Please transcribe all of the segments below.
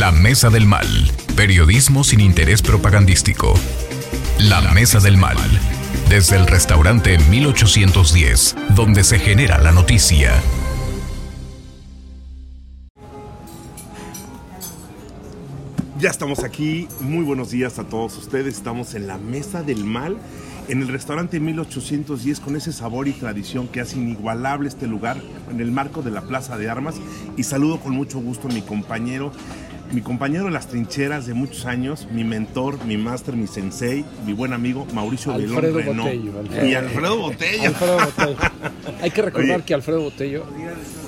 La Mesa del Mal. Periodismo sin interés propagandístico. La Mesa del Mal. Desde el restaurante 1810, donde se genera la noticia. Ya estamos aquí. Muy buenos días a todos ustedes. Estamos en la Mesa del Mal, en el restaurante 1810, con ese sabor y tradición que hace inigualable este lugar, en el marco de la Plaza de Armas. Y saludo con mucho gusto a mi compañero, mi compañero de las trincheras de muchos años, mi mentor, mi máster, mi sensei, mi buen amigo Mauricio Alfredo Belón Renault. Botello, Alfredo. Y Alfredo Botello. Alfredo Botello. Hay que recordar Oye. que Alfredo Botello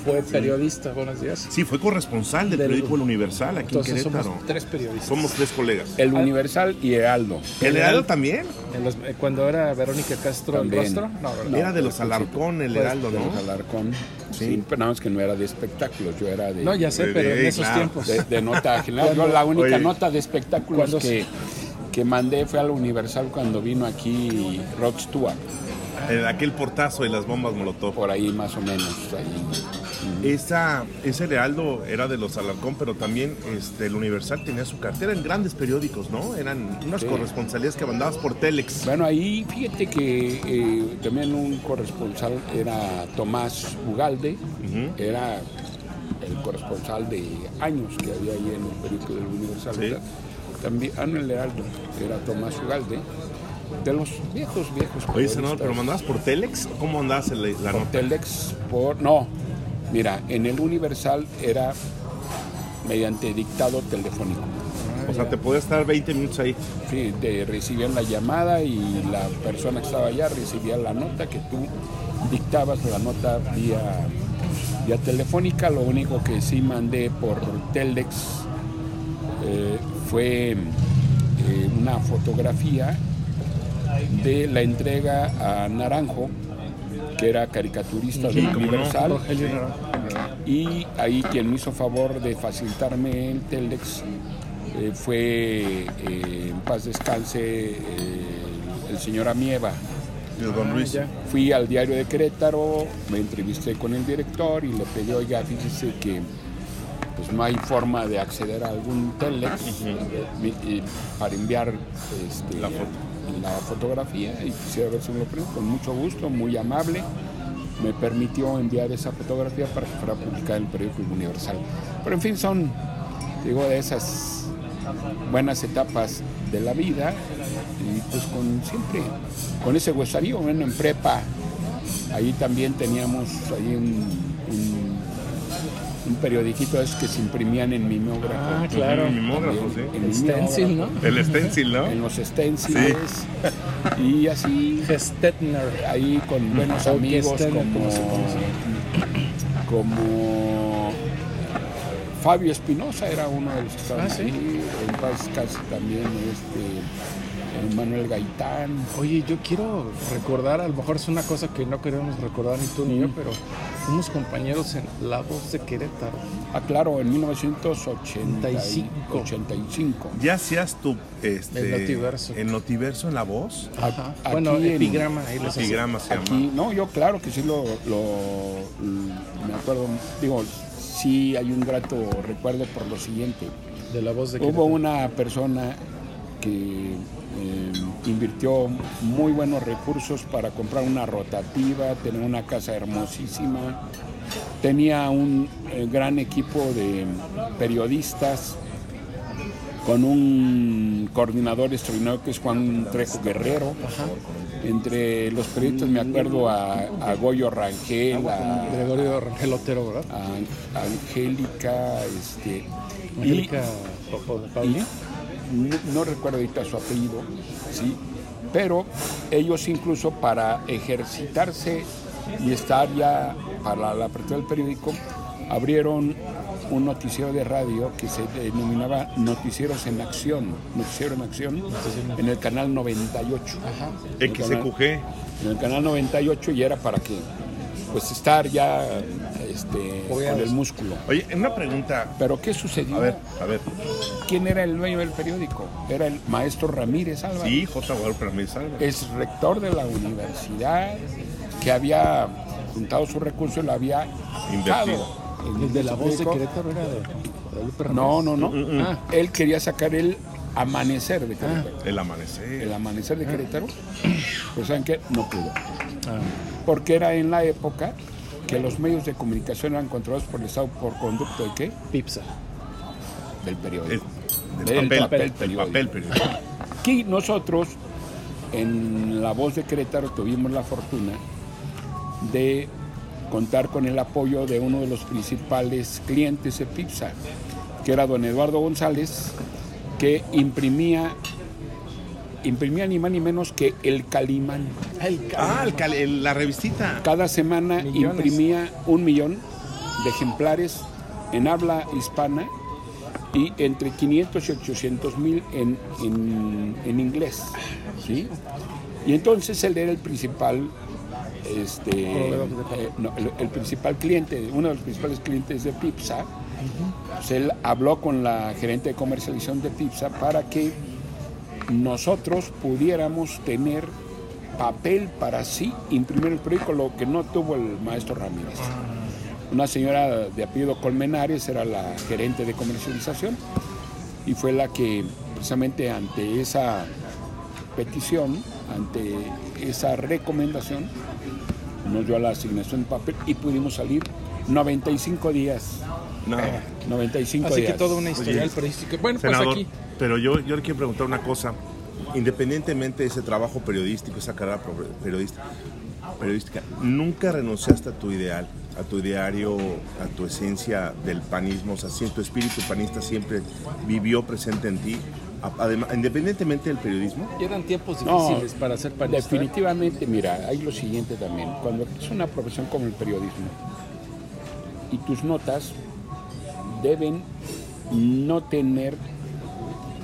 fue periodista, buenos días. Sí, fue corresponsal del, Del- periódico El Universal aquí Entonces en Querétaro. somos tres periodistas. Somos tres colegas. El Universal y Heraldo. ¿El Heraldo también? En los- eh, cuando era Verónica Castro el rostro, no, ¿verdad? Era de los Alarcón, el Heraldo, De ¿no? los Alarcón. Sí, pero nada más que no era de espectáculos, yo era de, No, ya sé, De- pero en de- esos claro. tiempos. de, de nota general. Yo Cuando- la única Oye. nota de espectáculos que, que mandé fue al Universal cuando vino aquí Rod Stewart, aquel portazo de las bombas Molotov. por ahí más o menos. ahí. Esa, ese Heraldo era de los Alarcón, pero también este, el Universal tenía su cartera en grandes periódicos, ¿no? Eran unas Sí. corresponsalías que mandabas por Telex. Bueno, ahí fíjate que eh, también un corresponsal era Tomás Ugalde, era el corresponsal de años que había ahí en el periódico del Universal. También, ah, no, el Heraldo, era Tomás Ugalde, de los viejos, viejos. Oye, senador. ¿pero mandabas por Telex? ¿O ¿Cómo mandabas el- la Por nota? Telex, por. No, mira, en el Universal era mediante dictado telefónico. O sea, te podías estar 20 minutos ahí. Sí, te recibían la llamada y la persona que estaba allá recibía la nota que tú dictabas la nota vía, vía telefónica. Lo único que sí mandé por Telex eh, fue eh, una fotografía de la entrega a Naranjo, que era caricaturista Sí, no. Universal. Y ahí quien me hizo favor de facilitarme el Telex eh, fue, en paz descanse, el señor Amieva. De Don Luis. ya. Fui al diario de Querétaro, me entrevisté con el director y le pedí, oiga, fíjese que pues no hay forma de acceder a algún Telex para enviar este, La foto. la fotografía y quisiera ver si me lo prendo con mucho gusto, muy amable. Me permitió enviar esa fotografía para que fuera publicada en el periódico Universal. Pero en fin, son, digo, de esas buenas etapas de la vida y pues con siempre, con ese huesarío, bueno, en prepa, ahí también teníamos ahí un, un, un periodiquito esos que se imprimían en mimeógrafo. Ah, claro. El mimógrafo, sí. En El stencil, ¿no? El stencil, ¿no? En los stencils y así Gestetner. ahí con buenos amigos como, como se conoce. como Fabio Espinosa era uno de los que estaban Ah, ¿sí? ahí, en paz casi también este Manuel Gaitán. Oye, yo quiero recordar, a lo mejor es una cosa que no queremos recordar ni tú ni yo, pero fuimos compañeros en La Voz de Querétaro. Ah, claro, en 1985. 85. ¿Ya hacías tu este, El Notiverso. el notiverso en la voz? Ajá. aquí Bueno, en- epigrama, ahí les. Epigrama se llama. Aquí, no, yo claro que sí lo, lo- me acuerdo, digo, sí hay un grato recuerdo por lo siguiente. De La Voz de Hubo Querétaro. una persona que eh, invirtió muy buenos recursos para comprar una rotativa, tener una casa hermosísima, tenía un eh, gran equipo de periodistas con un coordinador extraordinario que es Juan Trejo Guerrero. Entre los periodistas me acuerdo a, a Goyo Rangel, a, Gregorio Rangel Otero, ¿verdad? a Angélica, este, Angélica y no, recuerdo ahorita su apellido, sí, pero ellos incluso para ejercitarse y estar ya para la apertura del periódico, abrieron un noticiero de radio que se denominaba Noticieros en Acción, Noticiero en Acción, en el canal 98. En el canal- XQG. En el canal 98 y era para que, pues estar ya este, con el músculo. Oye, una pregunta. Pero ¿qué sucedió? A ver, a ver. ¿Quién era el dueño del periódico? Era el maestro Ramírez Álvarez. Sí, J. Guadalupe Ramírez Álvarez. Es rector de la universidad que había juntado sus recursos y lo había Invertido. El de La Voz de. Querétaro era de... Guadalupe No, Ramírez. no, no. Ah. Él quería sacar el amanecer de Querétaro. El amanecer. El amanecer de Querétaro. Pues saben que no pudo. Ah. Porque era en la época que los medios de comunicación eran controlados por el Estado por conducto de qué? Pipsa. Del El- periódico. del Del papel, periódico. papel periódico. Aquí nosotros, en La Voz de Querétaro, tuvimos la fortuna de contar con el apoyo de uno de los principales clientes de Pipsa, que era don Eduardo González, que imprimía, imprimía ni más ni menos que el Calimán. Ah, el cal- el- la revistita. Cada semana Millones. imprimía un millón de ejemplares en habla hispana y entre 500 y 800 mil en, en- en inglés. ¿sí? Y entonces él era el principal, este, eh, no, el, el principal cliente, uno de los principales clientes de Pipsa. Pues él habló con la gerente de comercialización de Pipsa para que nosotros pudiéramos tener papel para así imprimir el periódico, lo que no tuvo el maestro Ramírez. Una señora de apellido Colmenares era la gerente de comercialización y fue la que precisamente ante esa petición, ante esa recomendación, nos dio la asignación de papel y pudimos salir 95 días. No. 95 Así días. que toda una historial Oye, periodística. Bueno, Senador, pues aquí. pero yo, yo le quiero preguntar una cosa. Independientemente de ese trabajo periodístico, esa carrera periodística, periodística, nunca renunciaste a tu ideal, a tu ideario, a tu esencia del panismo. O sea, si tu espíritu panista siempre vivió presente en ti, además, independientemente del periodismo. Eran tiempos No, difíciles para ser panista. Definitivamente, mira, hay lo siguiente también. Cuando es una profesión como el periodismo y tus notas deben no tener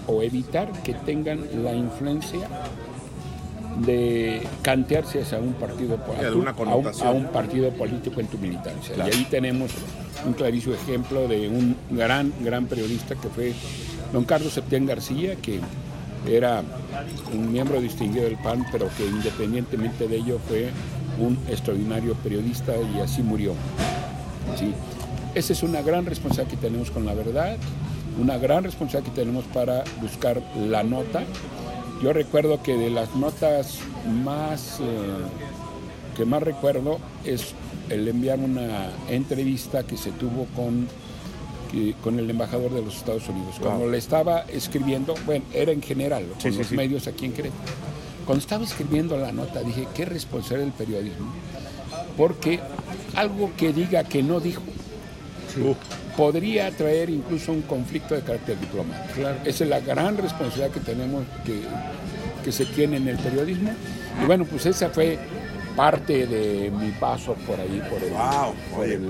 o evitar que tengan la influencia de cantearse hacia un partido a, un, a un partido político en tu militancia. Claro. Y ahí tenemos un clarísimo ejemplo de un gran, gran periodista que fue don Carlos Septién García, que era un miembro distinguido del PAN, pero que independientemente de ello fue un extraordinario periodista y así murió. Sí. Esa es una gran responsabilidad que tenemos con la verdad, una gran responsabilidad que tenemos para buscar la nota. Yo recuerdo que de las notas más eh, que más recuerdo es el enviar una entrevista que se tuvo con, que- con el embajador de los Estados Unidos. Cuando Wow. le estaba escribiendo, bueno, era en general, con Sí, sí, los sí. medios aquí en Querétaro. Cuando estaba escribiendo la nota dije, qué responsable del periodismo, porque algo que diga que no dijo Podría traer incluso un conflicto de carácter diplomático. Claro. Esa es la gran responsabilidad que tenemos, que, que se tiene en el periodismo. Y bueno, pues esa fue parte de mi paso por ahí, por el, Wow, por el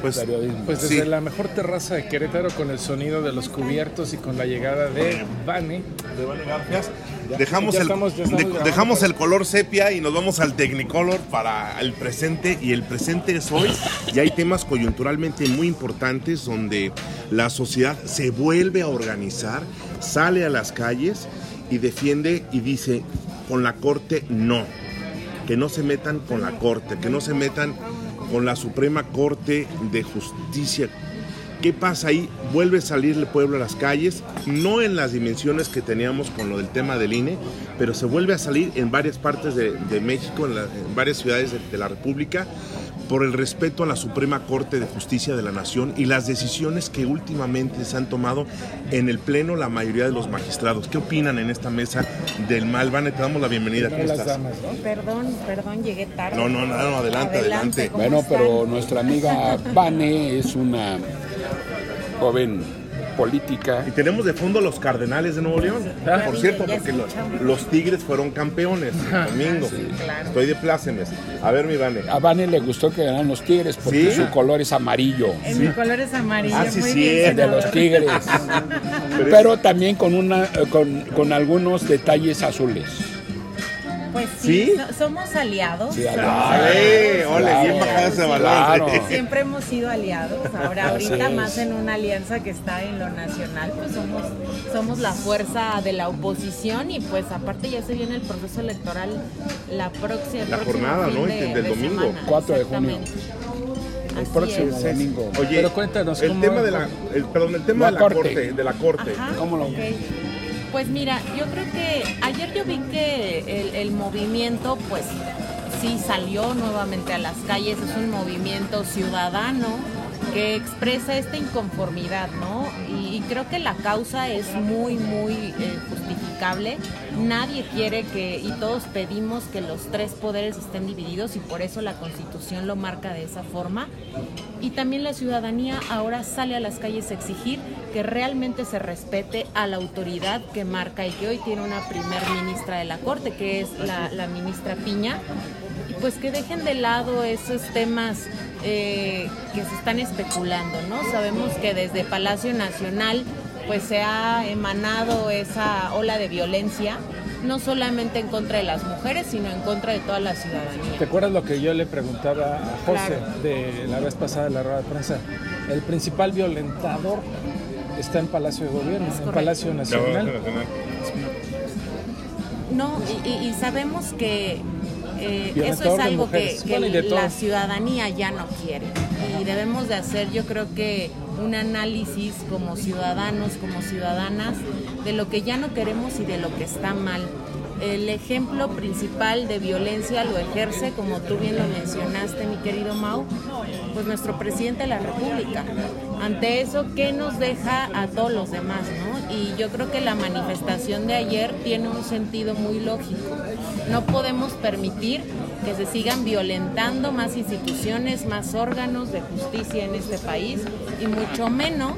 pues- periodismo. Pues desde Sí. la mejor terraza de Querétaro con el sonido de los cubiertos y con la llegada de Vane. de Vane Garfias. Dejamos, ya el, estamos- ya estamos de- grabando. dejamos el color sepia y nos vamos al Technicolor para el presente. Y el presente es hoy. Y hay temas coyunturalmente muy importantes donde la sociedad se vuelve a organizar, sale a las calles y defiende y dice con la corte no. Que no se metan con la corte, que no se metan con la Suprema Corte de Justicia ¿Qué pasa ahí? Vuelve a salir el pueblo a las calles, no en las dimensiones que teníamos con lo del tema del INE, pero se vuelve a salir en varias partes de, México, en, la- varias ciudades de, de la República, por el respeto a la Suprema Corte de Justicia de la Nación y las decisiones que últimamente se han tomado en el Pleno la mayoría de los magistrados. ¿Qué opinan en esta mesa del mal? Vane, te damos la bienvenida. ¿Cómo estás? damas, ¿no? Perdón, perdón, llegué tarde. No, no, no, no, adelante, adelante. ¿cómo Bueno, están? pero nuestra amiga Vane es una joven política Y tenemos de fondo los Cardenales de Nuevo León. Ah. Por cierto, porque los, Tigres fueron campeones el domingo. claro. Estoy de plácemes. A ver, mi Vane. A Vane le gustó que ganaran los Tigres porque ¿Sí? su color es amarillo. En mi color es amarillo. Ah, sí, muy sí, bien, es de los. Tigres. Pero también con una eh, con, con algunos detalles azules. Sí, ¿Sí? so- somos aliados. Sí, somos aliados. ¡Ale! ¡Ole! Claro, bien bajado ese balón. claro. Siempre hemos sido aliados. Ahora, ahorita más en una alianza que está en lo nacional, pues somos, somos la fuerza de la oposición y pues aparte ya se viene el proceso electoral la próxima La jornada, ¿no? de- Del de domingo. semana. 4 de junio. El próximo es. domingo. Oye, Pero cuéntanos, el ¿cómo- tema de la, el, perdón, el tema La de la corte. corte, de la corte. Ajá, ¿Cómo lo- ok. Pues mira, yo creo que ayer yo vi que el, movimiento, pues sí salió nuevamente a las calles, es un movimiento ciudadano que expresa esta inconformidad, ¿no? Y, creo que la causa es muy, muy eh, justificable. Nadie quiere que, y todos pedimos que los tres poderes estén divididos y por eso la Constitución lo marca de esa forma. Y también la ciudadanía ahora sale a las calles a exigir que realmente se respete a la autoridad que marca y que hoy tiene una primer ministra de la Corte, que es la, la ministra Piña, y pues que dejen de lado esos temas eh, que se están especulando, ¿no? Sabemos que desde Palacio Nacional pues se ha emanado esa ola de violencia, no solamente en contra de las mujeres, sino en contra de toda la ciudadanía. ¿Te acuerdas lo que yo le preguntaba a José Claro. de la vez pasada de la rueda de prensa? El principal violentador está en Palacio de Gobierno, Es en correcto. Palacio Nacional. No, y, y- y sabemos que eh, eso es algo que, Bueno, la ciudadanía ya no quiere. Y debemos de hacer, yo creo que un análisis como ciudadanos, como ciudadanas, de lo que ya no queremos y de lo que está mal. El ejemplo principal de violencia lo ejerce, como tú bien lo mencionaste, mi querido Mau, pues nuestro presidente de la República. Ante eso, ¿qué nos deja a todos los demás, no? Y yo creo que la manifestación de ayer tiene un sentido muy lógico. No podemos permitir que se sigan violentando más instituciones, más órganos de justicia en este país y mucho menos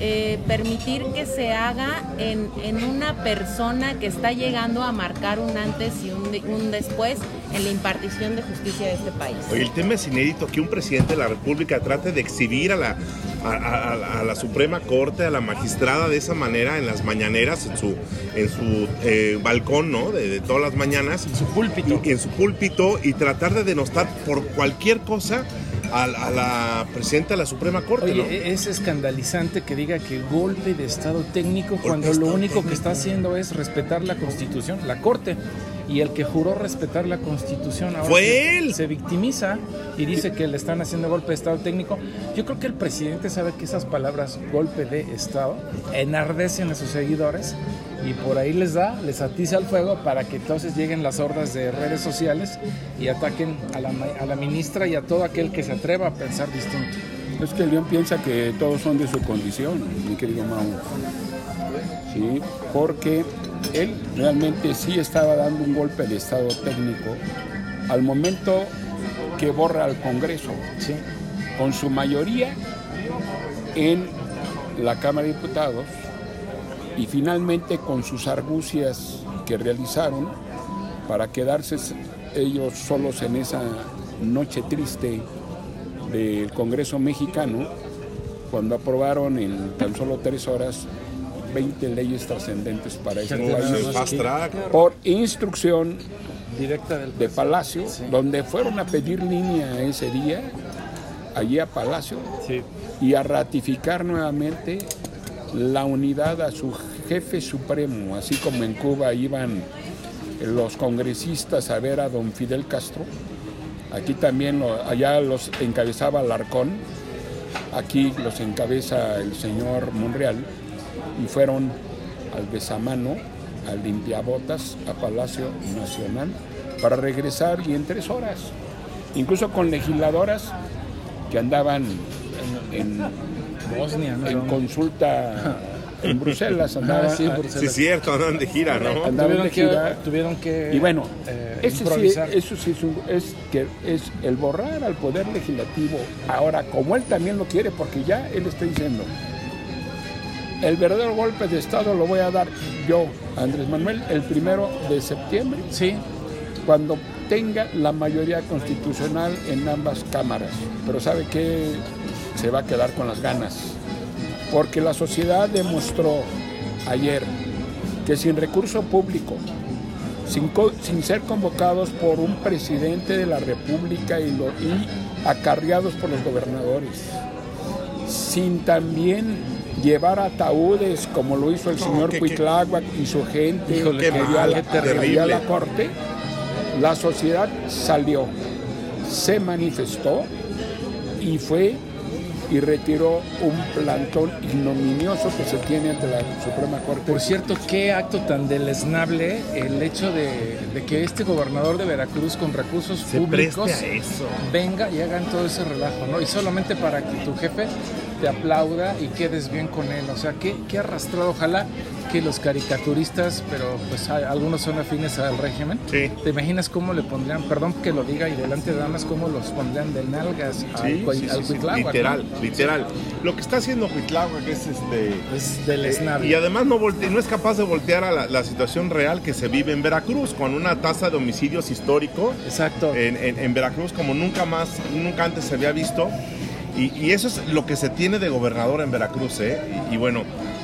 eh, permitir que se haga en, en una persona que está llegando a marcar un antes y un, de- un después en la impartición de justicia de este país. Oye, el tema es inédito que un presidente de la República trate de exhibir a la, a, a- a la Suprema Corte, a la magistrada de esa manera en las mañaneras, en su, en su eh, balcón, ¿no? De, de todas las mañanas. En su púlpito. en su púlpito y tratar de denostar por cualquier cosa a, a la presidenta de la Suprema Corte, Oye, ¿no? e- es escandalizante que diga que golpe de Estado técnico Golpe cuando lo único que está haciendo es respetar la Constitución, la Corte. Y el que juró respetar la Constitución ahora Fue se, él. se victimiza y dice que le están haciendo golpe de Estado técnico. Yo creo que el presidente sabe que esas palabras golpe de Estado enardecen a sus seguidores y por ahí les da, les atiza el fuego para que entonces lleguen las hordas de redes sociales y ataquen a la, a la ministra y a todo aquel que se atreva a pensar distinto. Es que el León piensa que todos son de su condición, mi querido Mau. Sí, porque él realmente sí estaba dando un golpe de estado técnico al momento que borra al Congreso, Sí. con su mayoría en la Cámara de Diputados y finalmente con sus argucias que realizaron para quedarse ellos solos en esa noche triste del Congreso mexicano, cuando aprobaron en tan solo tres horas 20 leyes trascendentes para nada país. por instrucción Directa del de Palacio, donde fueron a pedir línea ese día, allí a Palacio, Sí. y a ratificar nuevamente la unidad a su jefe supremo, así como en Cuba iban los congresistas a ver a don Fidel Castro, aquí también lo- allá los encabezaba Larcón, aquí los encabeza el señor Monreal, y fueron al besamano, al limpiabotas, a Palacio Nacional, para regresar y en tres horas, incluso con legisladoras que andaban en, Bosnia, ¿no? en consulta en Bruselas, andaban, Ah, sí, Bruselas. Sí, es cierto, andan de gira, ¿no? andaban Tuvieron de que, gira. tuvieron que Y bueno, eh, ese sí- eso sí es, un- es que es el borrar al poder legislativo. Ahora, como él también lo quiere, porque ya él está diciendo, el verdadero golpe de Estado lo voy a dar yo, Andrés Manuel, el primero de septiembre, Sí, cuando tenga la mayoría constitucional en ambas cámaras. Pero sabe que se va a quedar con las ganas. Porque la sociedad demostró ayer que sin recurso público, sin, ser convocados por un presidente de la República y, lo- y acarreados por los gobernadores, sin también llevar ataúdes como lo hizo el No, señor Cuitláhuac y su gente Híjole, que dio a mal, la- a corte, la sociedad salió, se manifestó y fue y retiró un plantón ignominioso que se tiene ante la Suprema Corte. Por cierto, qué acto tan deleznable el hecho de, de que este gobernador de Veracruz con recursos Se públicos eso. venga y hagan todo ese relajo, ¿no? Y solamente para que tu jefe te aplauda y quedes bien con él. O sea, qué, qué arrastrado. Ojalá que los caricaturistas, pero pues hay- algunos son afines al régimen. Sí. ¿Te imaginas cómo le pondrían, perdón que lo diga y delante de damas, cómo los pondrían de nalgas al, Sí, al sí, literal, literal. Lo que está haciendo Cuitláhuac es este Es deleznable. y además no, volte- no es capaz de voltear a la, la situación real que se vive en Veracruz, con una tasa de homicidios histórico Exacto. en, en- en Veracruz como nunca más, nunca antes se había visto. Y, y eso es lo que se tiene de gobernador en Veracruz, ¿eh? Y, y bueno,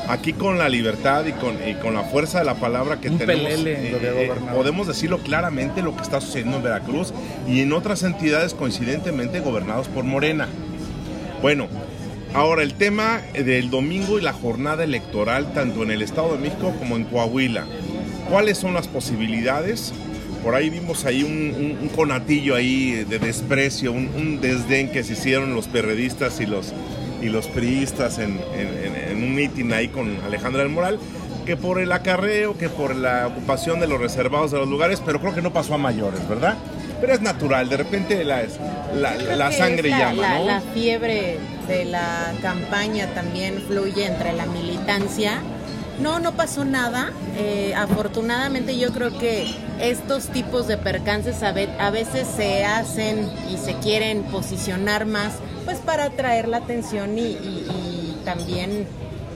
aquí con la libertad y con, y con la fuerza de la palabra que Un tenemos, pelele lo de eh, eh, podemos decirlo claramente lo que está sucediendo en Veracruz y en otras entidades coincidentemente gobernados por Morena. Bueno, ahora el tema del domingo y la jornada electoral, tanto en el Estado de México como en Coahuila. ¿Cuáles son las posibilidades? Por ahí vimos ahí un, un- un conatillo ahí de desprecio, un, un desdén que se hicieron los perredistas y los, y los priistas en, en- en- en un mitin ahí con Alejandra del Moral, que por el acarreo, que por la ocupación de los reservados de los lugares, pero creo que no pasó a mayores, ¿verdad? Pero es natural, de repente la, la, la sangre la, llama, la- ¿no? la fiebre de la campaña también fluye entre la militancia. No, no pasó nada. Eh, afortunadamente yo creo que estos tipos de percances a, ve- a veces se hacen y se quieren posicionar más, pues para atraer la atención y también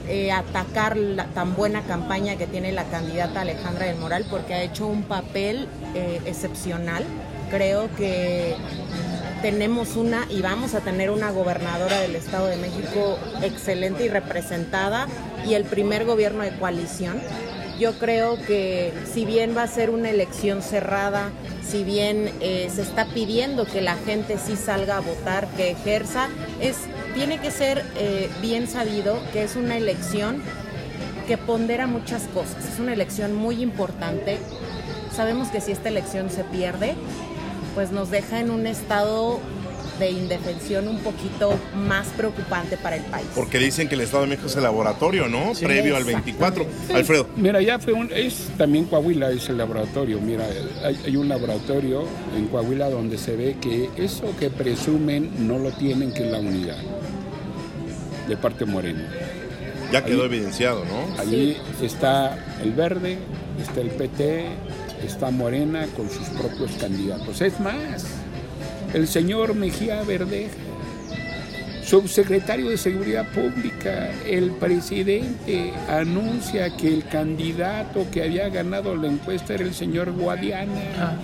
eh, atacar la tan buena campaña que tiene la candidata Alejandra del Moral porque ha hecho un papel eh, excepcional. Creo que tenemos una y vamos a tener una gobernadora del Estado de México excelente y representada y el primer gobierno de coalición. Yo creo que si bien va a ser una elección cerrada, si bien eh, se está pidiendo que la gente sí salga a votar, que ejerza, es, tiene que ser eh, bien sabido que es una elección que pondera muchas cosas. Es una elección muy importante. Sabemos que si esta elección se pierde, pues nos deja en un estado de indefensión un poquito más preocupante para el país. Porque dicen que el Estado de México es el laboratorio, ¿no? Previo al 24. Alfredo. Mira, ya fue un, es también Coahuila es el laboratorio. Mira, hay, hay un laboratorio en Coahuila donde se ve que eso que presumen no lo tienen, que es la unidad de parte morena. Ya quedó evidenciado, ¿no? Allí está el verde, está el PT, está Morena con sus propios candidatos. Es más, el señor Mejía Verdeja, subsecretario de Seguridad Pública, el presidente anuncia que el candidato que había ganado la encuesta era el señor Guadiana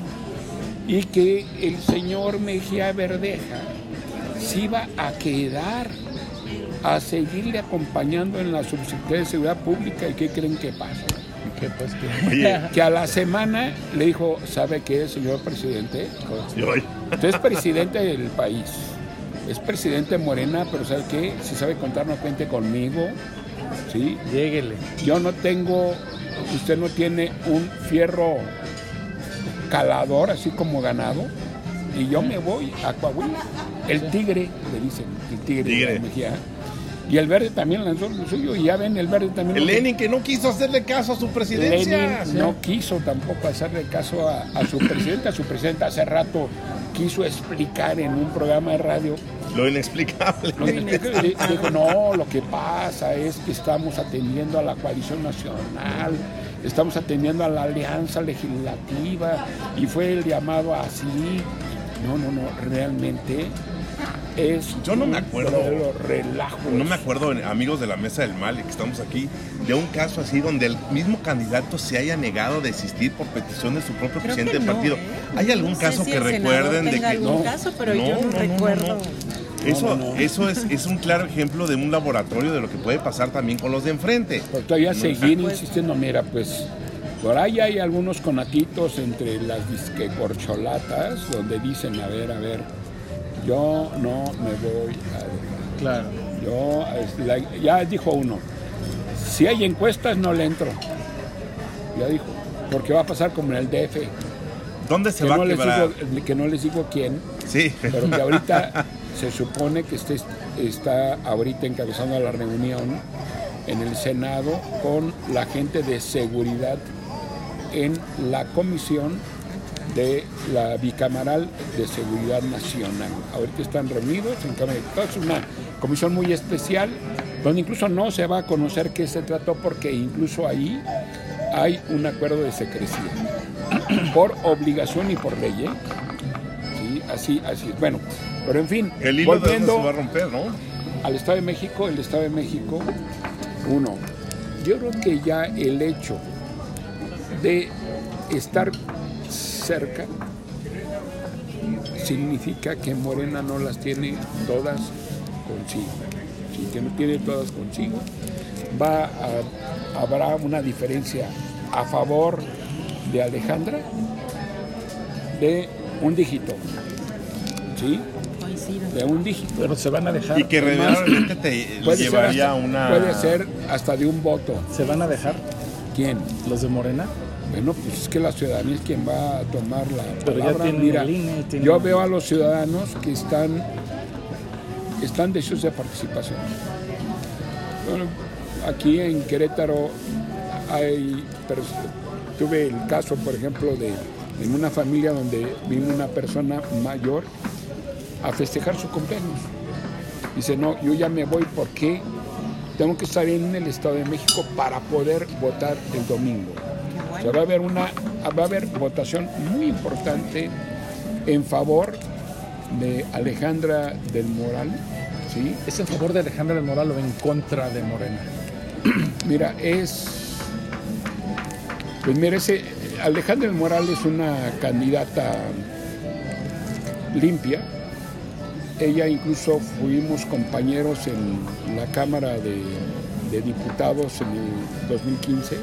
y que el señor Mejía Verdeja se iba a quedar a seguirle acompañando en la subsecretaría de Seguridad Pública y qué creen que pasa. Que, pues, que- Oye, Que a la semana le dijo, ¿sabe qué, señor presidente? Usted es presidente del país, es presidente de Morena, pero ¿sabe qué? Si sabe contar, no cuente conmigo, ¿sí? Lléguele. Yo no tengo, usted no tiene un fierro calador, así como ganado, y yo me voy a Coahuila. El tigre, le dicen, el tigre, Tigre. de Mejía. Y el verde también lanzó lo suyo, y ya ven, el verde también... el Lenin que no quiso hacerle caso a su presidencia. Lenin no quiso tampoco hacerle caso a, a su presidenta. Su presidenta hace rato quiso explicar en un programa de radio. Lo inexplicable. lo que explica, y Dijo, no, lo que pasa es que estamos atendiendo a la coalición nacional, estamos atendiendo a la alianza legislativa y fue el llamado así. No, no, no, realmente es Yo no me acuerdo. relajo. No me acuerdo, amigos de la Mesa del Mal, que estamos aquí, de un caso así donde el mismo candidato se haya negado a desistir por petición de su propio Creo presidente del no, partido. ¿eh? ¿Hay algún No sé caso si que el senador recuerden de que algún No. caso, pero No, yo no, no, no, no, recuerdo. no. Eso, No, no, no. eso es, es un claro ejemplo de un laboratorio de lo que puede pasar también con los de enfrente. Pero todavía seguir Pues- insistiendo, mira, pues por ahí hay algunos conatitos entre las disque corcholatas donde dicen, a ver, a ver, yo no me voy a... Claro. Yo, la- ya dijo uno, si hay encuestas no le entro. Ya dijo, porque va a pasar como en el DF, ¿Dónde se que va no, a les quebrar? digo, que no les digo quién, Sí, pero que ahorita se supone que este está ahorita encabezando la reunión en el Senado con la gente de seguridad en la comisión de la bicamaral de seguridad nacional. Ahorita están reunidos en Cámara de Diputados, una comisión muy especial donde incluso no se va a conocer qué se trató porque incluso ahí hay un acuerdo de secrecía por obligación y por ley. ¿eh? Sí, así, así. Bueno, pero en fin, El hilo volviendo se va a romper, ¿no? al Estado de México, el Estado de México, uno, yo creo que ya el hecho de estar cerca significa que Morena no las tiene todas consigo. Si que no tiene todas consigo, va a- habrá una diferencia a favor de Alejandra de un dígito. ¿Sí? De un dígito. Pero se van a dejar. Y que realmente te Puede llevaría hasta, una. puede ser hasta de un voto. ¿Se van a dejar ¿Quién? los de Morena? Bueno, pues es que la ciudadanía es quien va a tomar la palabra. Mira, INE, yo veo a los ciudadanos que están, están deseosos de participación. Bueno, aquí en Querétaro hay, tuve el caso, por ejemplo, de en una familia donde vino una persona mayor a festejar su cumpleaños. Dice, no, yo ya me voy porque tengo que estar en el Estado de México para poder votar el domingo. Sea, va a haber una va a haber votación muy importante en favor de Alejandra del Moral, ¿sí? ¿Es en favor de Alejandra del Moral o en contra de Morena? Mira, es pues mira, ese Alejandra del Moral es una candidata limpia. Ella incluso fuimos compañeros en la Cámara de, de Diputados en el 2015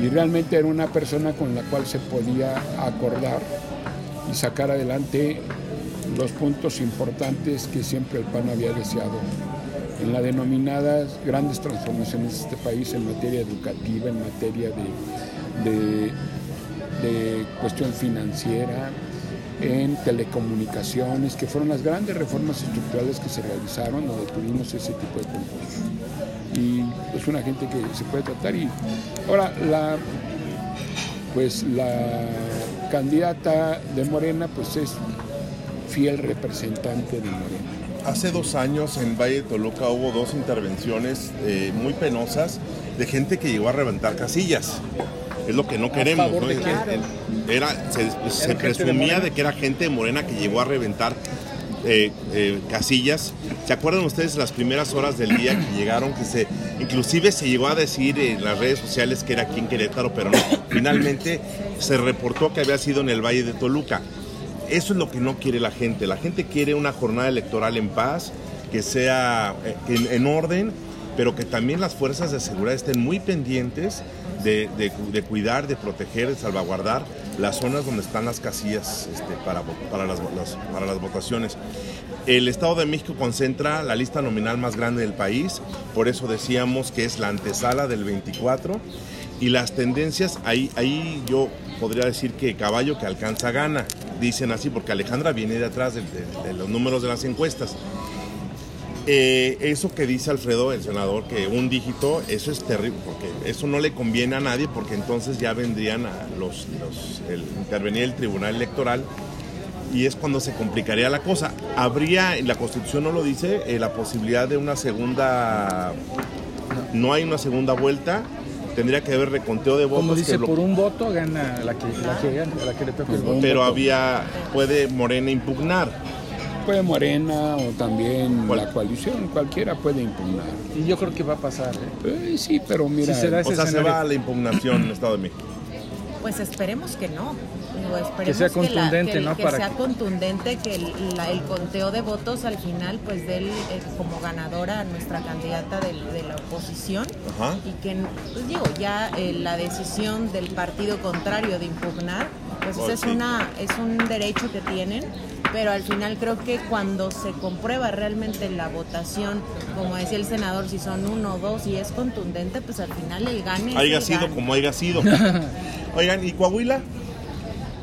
y realmente era una persona con la cual se podía acordar y sacar adelante los puntos importantes que siempre el PAN había deseado en las denominadas grandes transformaciones de este país en materia educativa, en materia de, de- cuestión financiera, en telecomunicaciones, que fueron las grandes reformas estructurales que se realizaron donde tuvimos ese tipo de concursos. Es una gente que se puede tratar. Y ahora, la, pues la candidata de Morena, pues es fiel representante de Morena. Hace dos años en Valle de Toluca hubo dos intervenciones eh, muy penosas de gente que llegó a reventar casillas. Es lo que no queremos. ¿no? de? Era, se, de presumía Morena? de, que era gente de Morena que llegó a reventar eh, eh, casillas. ¿Se acuerdan ustedes las primeras horas del día que llegaron? Que se, inclusive se llegó a decir en las redes sociales que era aquí en Querétaro, pero no. Finalmente se reportó que había sido en el Valle de Toluca. Eso es lo que no quiere la gente. La gente quiere una jornada electoral en paz, que sea eh, en, en orden, pero que también las fuerzas de seguridad estén muy pendientes de- de cuidar, de proteger, de salvaguardar las zonas donde están las casillas este, para, para, las, para las votaciones. El Estado de México concentra la lista nominal más grande del país, por eso decíamos que es la antesala del 24 y las tendencias, ahí, ahí yo podría decir que caballo que alcanza gana, dicen así, porque Alejandra viene de atrás de los números de las encuestas. Eh, eso que dice Alfredo, el senador, que un dígito, eso es terrible, porque eso no le conviene a nadie, porque entonces ya vendrían a los, los el, intervenir el Tribunal Electoral y es cuando se complicaría la cosa. Habría, en la Constitución no lo dice, eh, la posibilidad de una segunda, no hay una segunda vuelta, tendría que haber reconteo de votos. Como que dice, por un voto gana la que, la que gana, la que le toque el voto. pero había, puede Morena impugnar. Puede Morena o también ¿Cuál? la coalición, cualquiera puede impugnar. Y yo creo que va a pasar. ¿eh? Eh, sí, pero mira, Sí se da O sea, se escenario. va a la impugnación en el Estado de México. Pues esperemos que no. Digo, esperemos Que sea la- contundente, que, ¿no? que Para sea que- contundente, que el, la- el conteo de votos al final, pues dé eh, como ganadora a nuestra candidata del- de, la oposición. Ajá. Y que, pues digo, ya eh, la decisión del partido contrario de impugnar, pues Oh, ese es, sí. una, es un derecho que tienen. Pero al final creo que cuando se comprueba realmente la votación, como decía el senador, si son uno o dos y es contundente, pues al final el gane. es haya el sido gane. como haya sido. Oigan, ¿y Coahuila?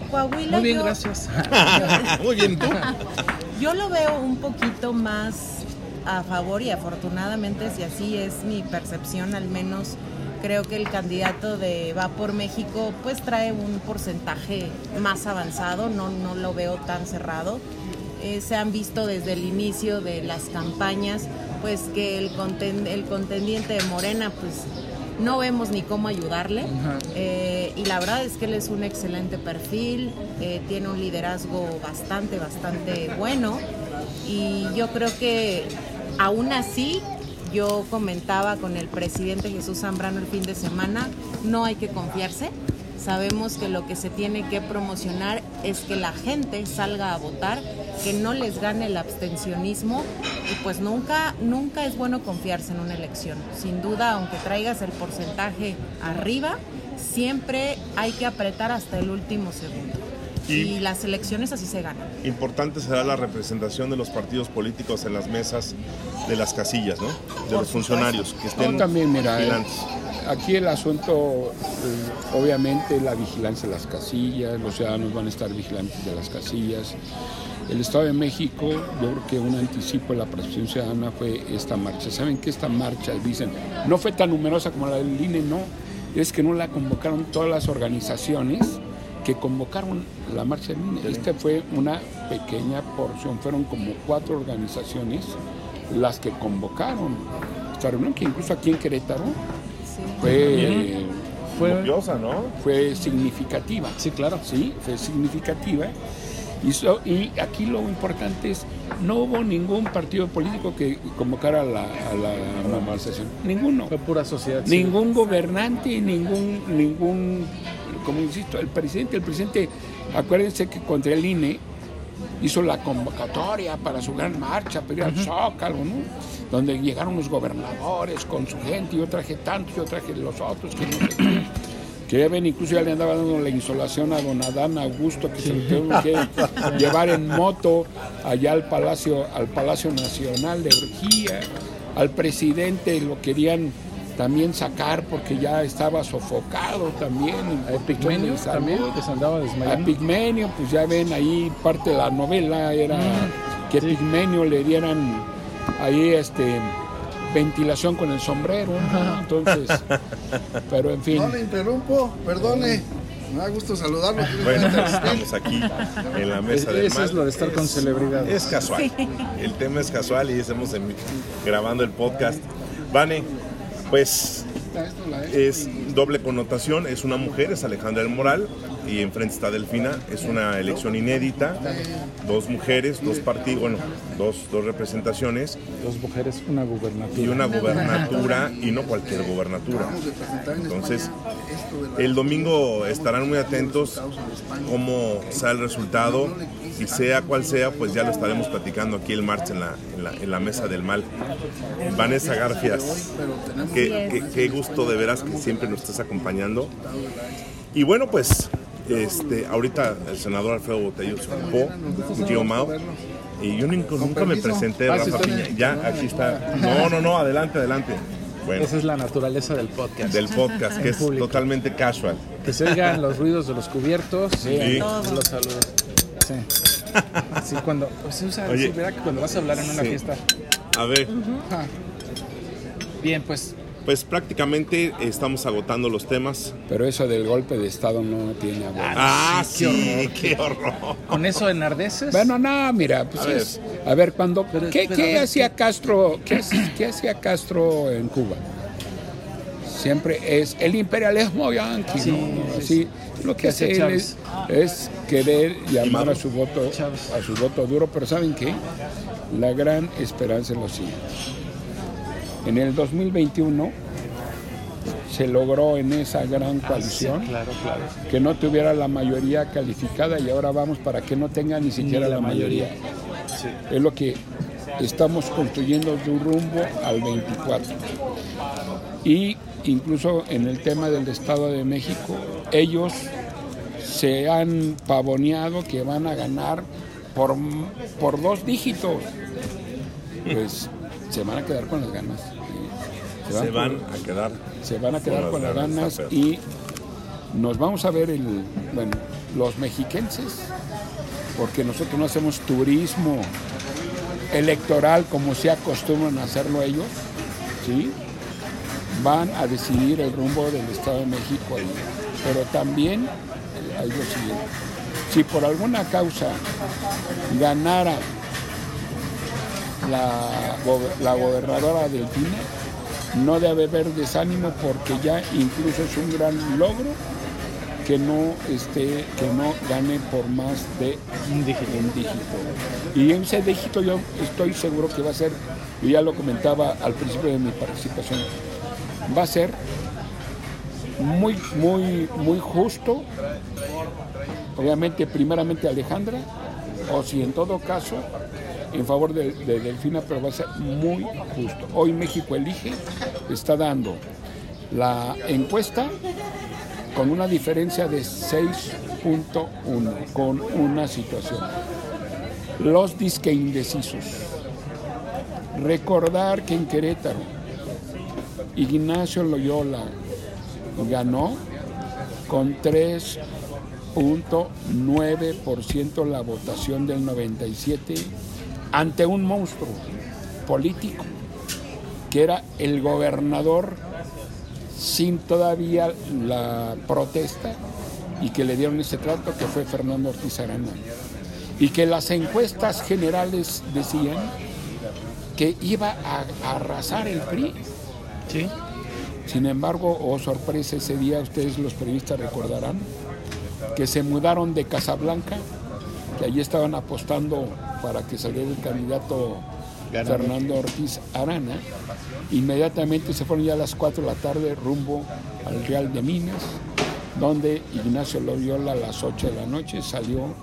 Coahuila. Muy bien, yo- gracias. Muy bien, tú. Yo lo veo un poquito más a favor y afortunadamente, si así es mi percepción, al menos creo que el candidato de Va por México pues trae un porcentaje más avanzado, no, no lo veo tan cerrado. Eh, se han visto desde el inicio de las campañas pues que el, conten- el contendiente de Morena pues no vemos ni cómo ayudarle. Eh, y la verdad es que él es un excelente perfil, eh, tiene un liderazgo bastante, bastante bueno. Y yo creo que aún así, yo comentaba con el presidente Jesús Zambrano el fin de semana, no hay que confiarse. Sabemos que lo que se tiene que promocionar es que la gente salga a votar, que no les gane el abstencionismo y pues nunca, nunca es bueno confiarse en una elección. Sin duda, aunque traigas el porcentaje arriba, siempre hay que apretar hasta el último segundo. Y- Y, las elecciones así se ganan. Importante será la representación de los partidos políticos en las mesas de las casillas, ¿no? De Por los supuesto. funcionarios que estén No, también, mira, eh, vigilantes. aquí el asunto, eh, obviamente, la vigilancia de las casillas, los ciudadanos van a estar vigilantes de las casillas. El Estado de México, yo creo que un anticipo de la percepción ciudadana fue esta marcha. ¿Saben que esta marcha, dicen, no fue tan numerosa como la del INE? No, es que no la convocaron todas las organizaciones que convocaron la marcha del INE. Esta fue una pequeña porción, fueron como cuatro organizaciones las que convocaron esta reunión, que incluso aquí en Querétaro fue, Fue, Curiosa, ¿no? fue significativa. sí, claro. Sí, fue significativa. Y, so- y aquí lo importante es, no hubo ningún partido político que convocara a la, a la manifestación. Ninguno. Fue pura sociedad. Ningún gobernante, ningún, ningún, como insisto, el presidente, el presidente, acuérdense que contra el INE hizo la convocatoria para su gran marcha, para ir al Zócalo, ¿no? Donde llegaron los gobernadores con su gente, y yo traje tantos, yo traje los otros, que no. Que ya ven, incluso ya le andaba dando la insolación a don Adán Augusto, que se lo tuvieron que llevar en moto allá al Palacio, al Palacio Nacional de Urgía. Al presidente lo querían también sacar porque ya estaba sofocado también. A Pigmenio también, que se andaba A desmayando. Pigmenio, pues ya ven ahí parte de la novela era que sí. Pigmenio le dieran ahí este ventilación con el sombrero, ¿no? entonces, pero en fin. No le interrumpo, perdone. Me da gusto saludarlo. Bueno, estamos aquí en la mesa del Eso es lo de estar con celebridades. Es casual. El tema es casual y estamos en- grabando el podcast. Vane, pues es doble connotación. Es una mujer, es Alejandra del Moral y enfrente está Delfina. Es una elección inédita. Dos mujeres, dos partidos, bueno, dos, dos representaciones Dos mujeres, una gubernatura. y una gubernatura y no cualquier gubernatura. Entonces, El domingo estarán muy atentos cómo sea el resultado y sea cual sea, pues ya lo estaremos platicando aquí el martes en la, en la, en la mesa del mal. Vanessa Garfias, qué, qué- qué gusto de veras que siempre nos estés acompañando. Y bueno, pues este, ahorita el senador Alfredo Botello se ocupó, mi tío Mao, y yo nunca, nunca me presenté, Ah, sí, Rafa Piña. Ya, aquí está. No, no, no, adelante, adelante. Bueno, Esa es la naturaleza del podcast. del podcast, que es público. totalmente casual. Que se oigan los ruidos de los cubiertos. Sí. Todos los saludos. Sí. Así cuando. Pues cuando vas a hablar en una Sí. fiesta. A ver, Bien, pues. Pues prácticamente estamos agotando los temas. Pero eso del golpe de Estado no tiene abuelo. Ah, sí, sí, qué qué horror. Con eso enardeces. Bueno, no, mira, pues A ver. es- a ver, cuando, Pero- ¿qué, pero qué a ver, hacía Castro, qué, hac- qué hacía Castro en Cuba? Siempre es el imperialismo yanqui, Sí, ¿no? sí, Así, lo que hace él es, es querer llamar a su voto, Chávez. a su voto duro, pero ¿saben qué? La gran esperanza es lo siguiente. En el 2021 se logró en esa gran coalición Claro, claro. que no tuviera la mayoría calificada y ahora vamos para que no tenga ni siquiera Ni la, la mayoría. Sí. Es lo que estamos construyendo de un rumbo al 24. Y incluso en el tema del Estado de México, ellos se han pavoneado que van a ganar por, por dos dígitos. Pues se van a quedar con las ganas. Se van a quedar. se van a quedar Con las ganas, y nos vamos a ver el bueno los mexiquenses, porque nosotros no hacemos turismo electoral como se acostumbran a hacerlo ellos, ¿sí? van a decidir el rumbo del Estado de México ahí. Pero también hay lo siguiente, si por alguna causa ganara la, la gobernadora Delfina, no debe haber desánimo porque ya incluso es un gran logro que no esté, que no gane por más de un dígito. Un dígito. Y ese dígito yo estoy seguro que va a ser, y ya lo comentaba al principio de mi participación, va a ser muy, muy, muy justo. Obviamente, primeramente Alejandra, o si en todo caso, en favor de, de Delfina, pero va a ser muy justo. Hoy México Elige está dando la encuesta con una diferencia de 6.1, con una situación. Los disque indecisos. Recordar que en Querétaro Ignacio Loyola ganó con 3.9% la votación del 97 ante un monstruo político que era el gobernador sin todavía la protesta y que le dieron ese trato que fue Fernando Ortiz Arana. Y que las encuestas generales decían que iba a, arrasar el PRI. Sí. Sin embargo, oh sorpresa, ese día ustedes los periodistas recordarán que se mudaron de Casablanca, que allí estaban apostando para que saliera el candidato Fernando Ortiz Arana. Inmediatamente se fueron ya a las 4 de la tarde rumbo al Real de Minas, donde Ignacio Loyola a las 8 de la noche salió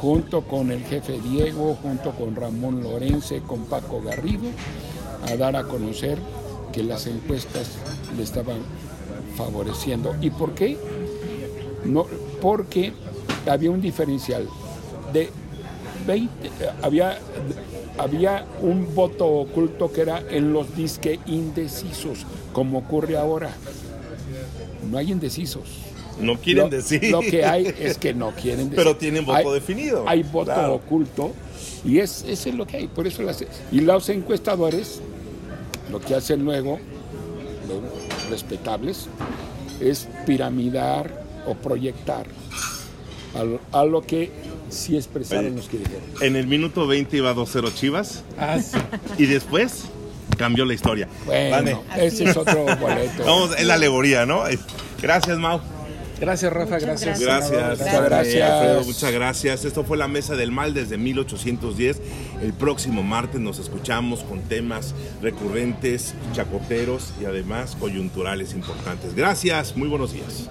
junto con el jefe Diego, junto con Ramón Lorense, con Paco Garrido, a dar a conocer que las encuestas le estaban favoreciendo. ¿Y por qué? No, porque había un diferencial de 20, había, había un voto oculto que era en los disque indecisos, como ocurre ahora. No hay indecisos. No quieren Lo- decir. Lo que hay es que no quieren decir. Pero tienen voto Hay- definido. Hay voto Claro. oculto y es, eso es lo que hay. Por eso las, y los encuestadores, lo que hacen luego, los respetables, es piramidar o proyectar a lo que sí expresaron los que dijeron. En el minuto 20 iba 2-0 Chivas Ah, sí. y después cambió la historia. Bueno, Vane, ese es otro boleto. Vamos, es la alegoría, ¿no? Gracias, Mau. Gracias, Rafa. Gracias. Gracias. Muchas gracias. Eh, Alfredo, muchas gracias. Esto fue la Mesa del Mal desde 1810. El próximo martes nos escuchamos con temas recurrentes, chacoteros y además coyunturales importantes. Gracias, muy buenos días.